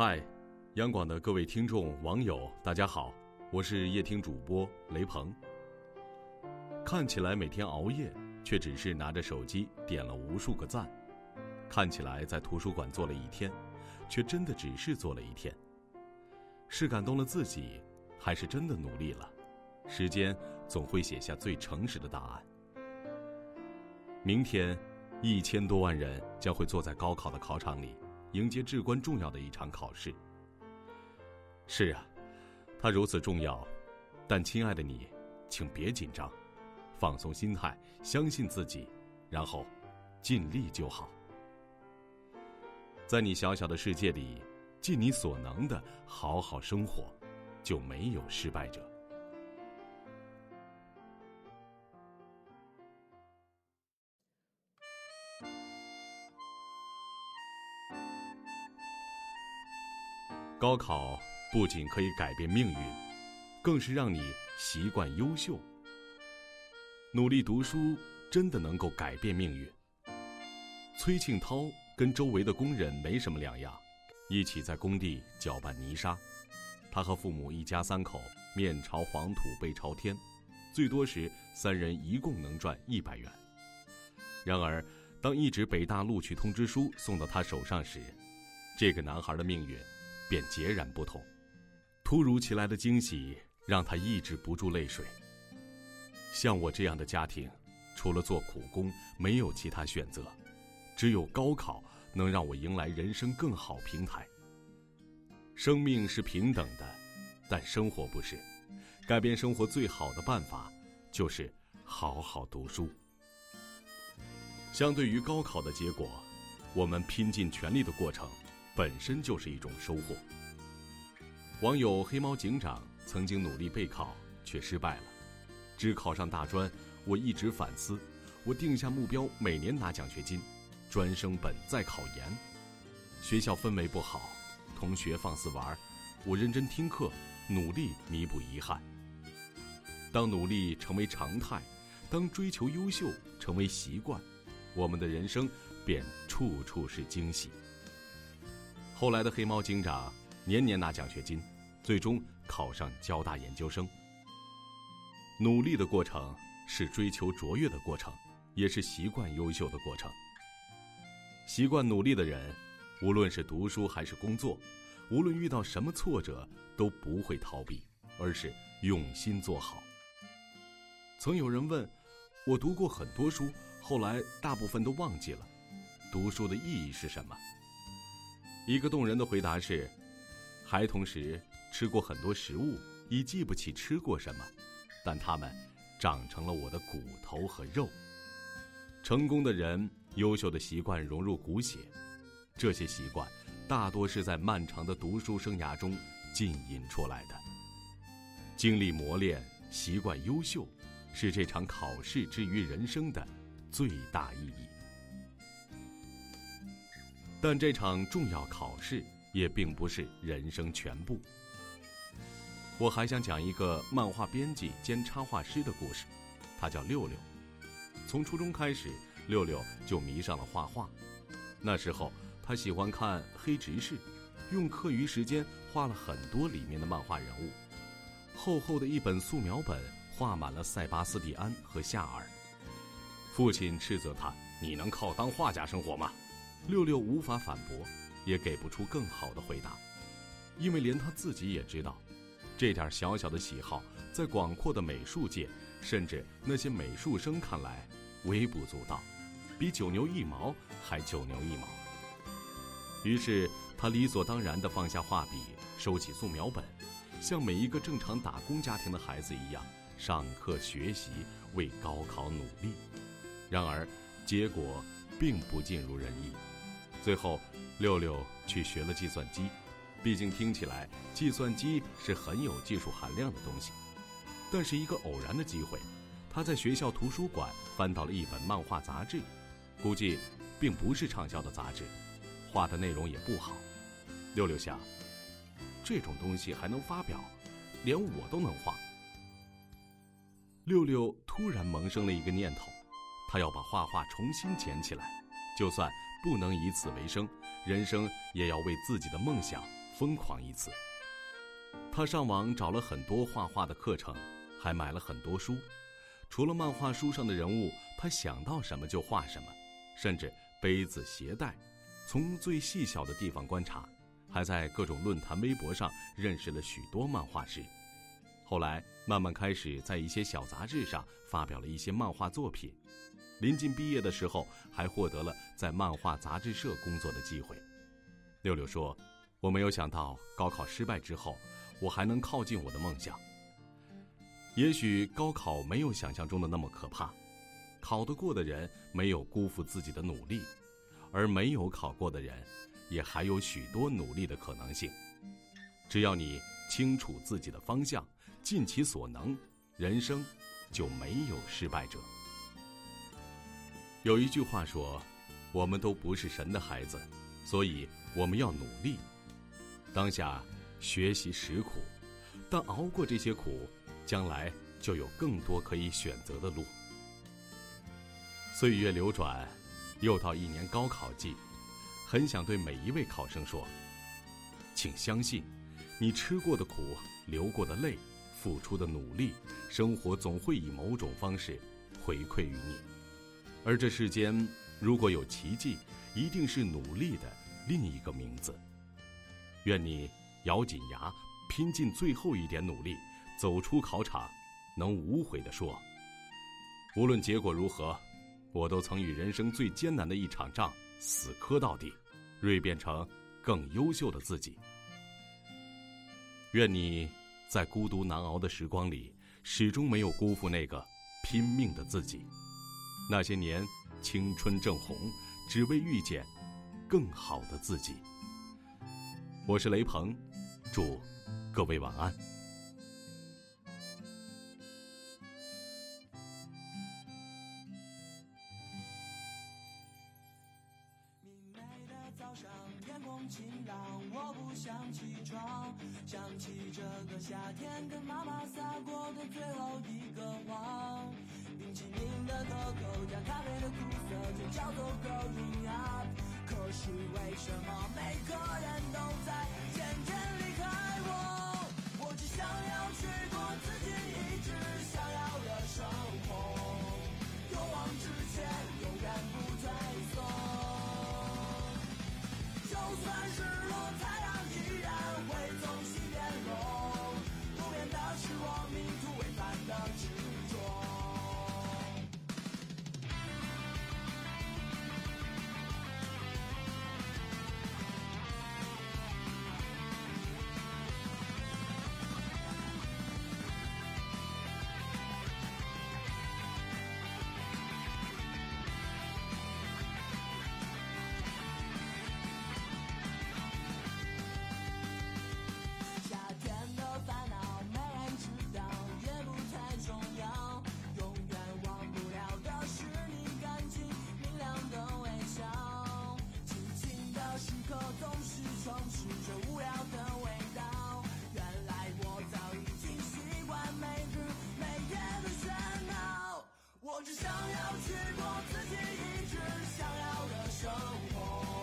嗨，央广的各位听众、网友，大家好，我是夜听主播雷鹏。看起来每天熬夜，却只是拿着手机点了无数个赞；看起来在图书馆坐了一天，却真的只是坐了一天。是感动了自己，还是真的努力了？时间总会写下最诚实的答案。明天，一千多万人将会坐在高考的考场里。迎接至关重要的一场考试。是啊，它如此重要，但亲爱的你，请别紧张，放松心态，相信自己，然后尽力就好。在你小小的世界里，尽你所能的好好生活，就没有失败者。高考不仅可以改变命运，更是让你习惯优秀。努力读书真的能够改变命运。崔庆涛跟周围的工人没什么两样，一起在工地搅拌泥沙。他和父母一家三口面朝黄土背朝天，最多时三人一共能赚一百元。然而，当一纸北大录取通知书送到他手上时，这个男孩的命运。便截然不同，突如其来的惊喜让他抑制不住泪水。像我这样的家庭，除了做苦工，没有其他选择，只有高考能让我迎来人生更好平台。生命是平等的，但生活不是。改变生活最好的办法，就是好好读书。相对于高考的结果，我们拼尽全力的过程。本身就是一种收获。网友黑猫警长曾经努力备考，却失败了，只考上大专。我一直反思，我定下目标，每年拿奖学金，专升本再考研。学校氛围不好，同学放肆玩，我认真听课，努力弥补遗憾。当努力成为常态，当追求优秀成为习惯，我们的人生便处处是惊喜。后来的黑猫警长年年拿奖学金，最终考上交大研究生。努力的过程是追求卓越的过程，也是习惯优秀的过程。习惯努力的人，无论是读书还是工作，无论遇到什么挫折，都不会逃避，而是用心做好。曾有人问，我读过很多书，后来大部分都忘记了，读书的意义是什么？一个动人的回答是：孩童时吃过很多食物，已记不起吃过什么，但它们长成了我的骨头和肉。成功的人，优秀的习惯融入骨血，这些习惯大多是在漫长的读书生涯中浸淫出来的。经历磨练，习惯优秀，是这场考试之于人生的最大意义。但这场重要考试也并不是人生全部。我还想讲一个漫画编辑兼插画师的故事，他叫六六。从初中开始，六六就迷上了画画。那时候他喜欢看黑执事，用课余时间画了很多里面的漫画人物。厚厚的一本素描本画满了塞巴斯蒂安和夏尔。父亲斥责他：“你能靠当画家生活吗？”六六无法反驳，也给不出更好的回答，因为连他自己也知道，这点小小的喜好，在广阔的美术界，甚至那些美术生看来微不足道，比九牛一毛还九牛一毛。于是他理所当然地放下画笔，收起素描本，像每一个正常打工家庭的孩子一样上课学习，为高考努力。然而，结果并不尽如人意。最后，六六去学了计算机，毕竟听起来计算机是很有技术含量的东西。但是一个偶然的机会，他在学校图书馆翻到了一本漫画杂志，估计并不是畅销的杂志，画的内容也不好。六六想，这种东西还能发表，连我都能画。六六突然萌生了一个念头，他要把画画重新捡起来，就算。不能以此为生，人生也要为自己的梦想疯狂一次。他上网找了很多画画的课程，还买了很多书。除了漫画书上的人物，他想到什么就画什么，甚至杯子、鞋带，从最细小的地方观察。还在各种论坛、微博上认识了许多漫画师。后来慢慢开始在一些小杂志上发表了一些漫画作品。临近毕业的时候，还获得了在漫画杂志社工作的机会。六六说：“我没有想到高考失败之后，我还能靠近我的梦想。也许高考没有想象中的那么可怕，考得过的人没有辜负自己的努力，而没有考过的人，也还有许多努力的可能性。只要你清楚自己的方向，尽其所能，人生就没有失败者。”有一句话说：“我们都不是神的孩子，所以我们要努力。当下学习实苦，但熬过这些苦，将来就有更多可以选择的路。”岁月流转，又到一年高考季，很想对每一位考生说：“请相信，你吃过的苦、流过的泪、付出的努力，生活总会以某种方式回馈于你。”而这世间，如果有奇迹，一定是努力的另一个名字。愿你咬紧牙，拼尽最后一点努力，走出考场，能无悔地说：无论结果如何，我都曾与人生最艰难的一场仗死磕到底，锐变成更优秀的自己。愿你在孤独难熬的时光里，始终没有辜负那个拼命的自己。那些年，青春正红，只为遇见更好的自己。我是雷鹏，祝各位晚安。早上，天空晴朗，我不想起床，想起这个夏天跟妈妈撒过的最后一个谎。冰淇淋的可口加咖啡的苦涩，就叫做 growing up。可是为什么每个人都在渐渐离开我？我总是充斥着无聊的味道原来我早已经习惯每日每夜的喧闹我只想要去过自己一直想要的生活。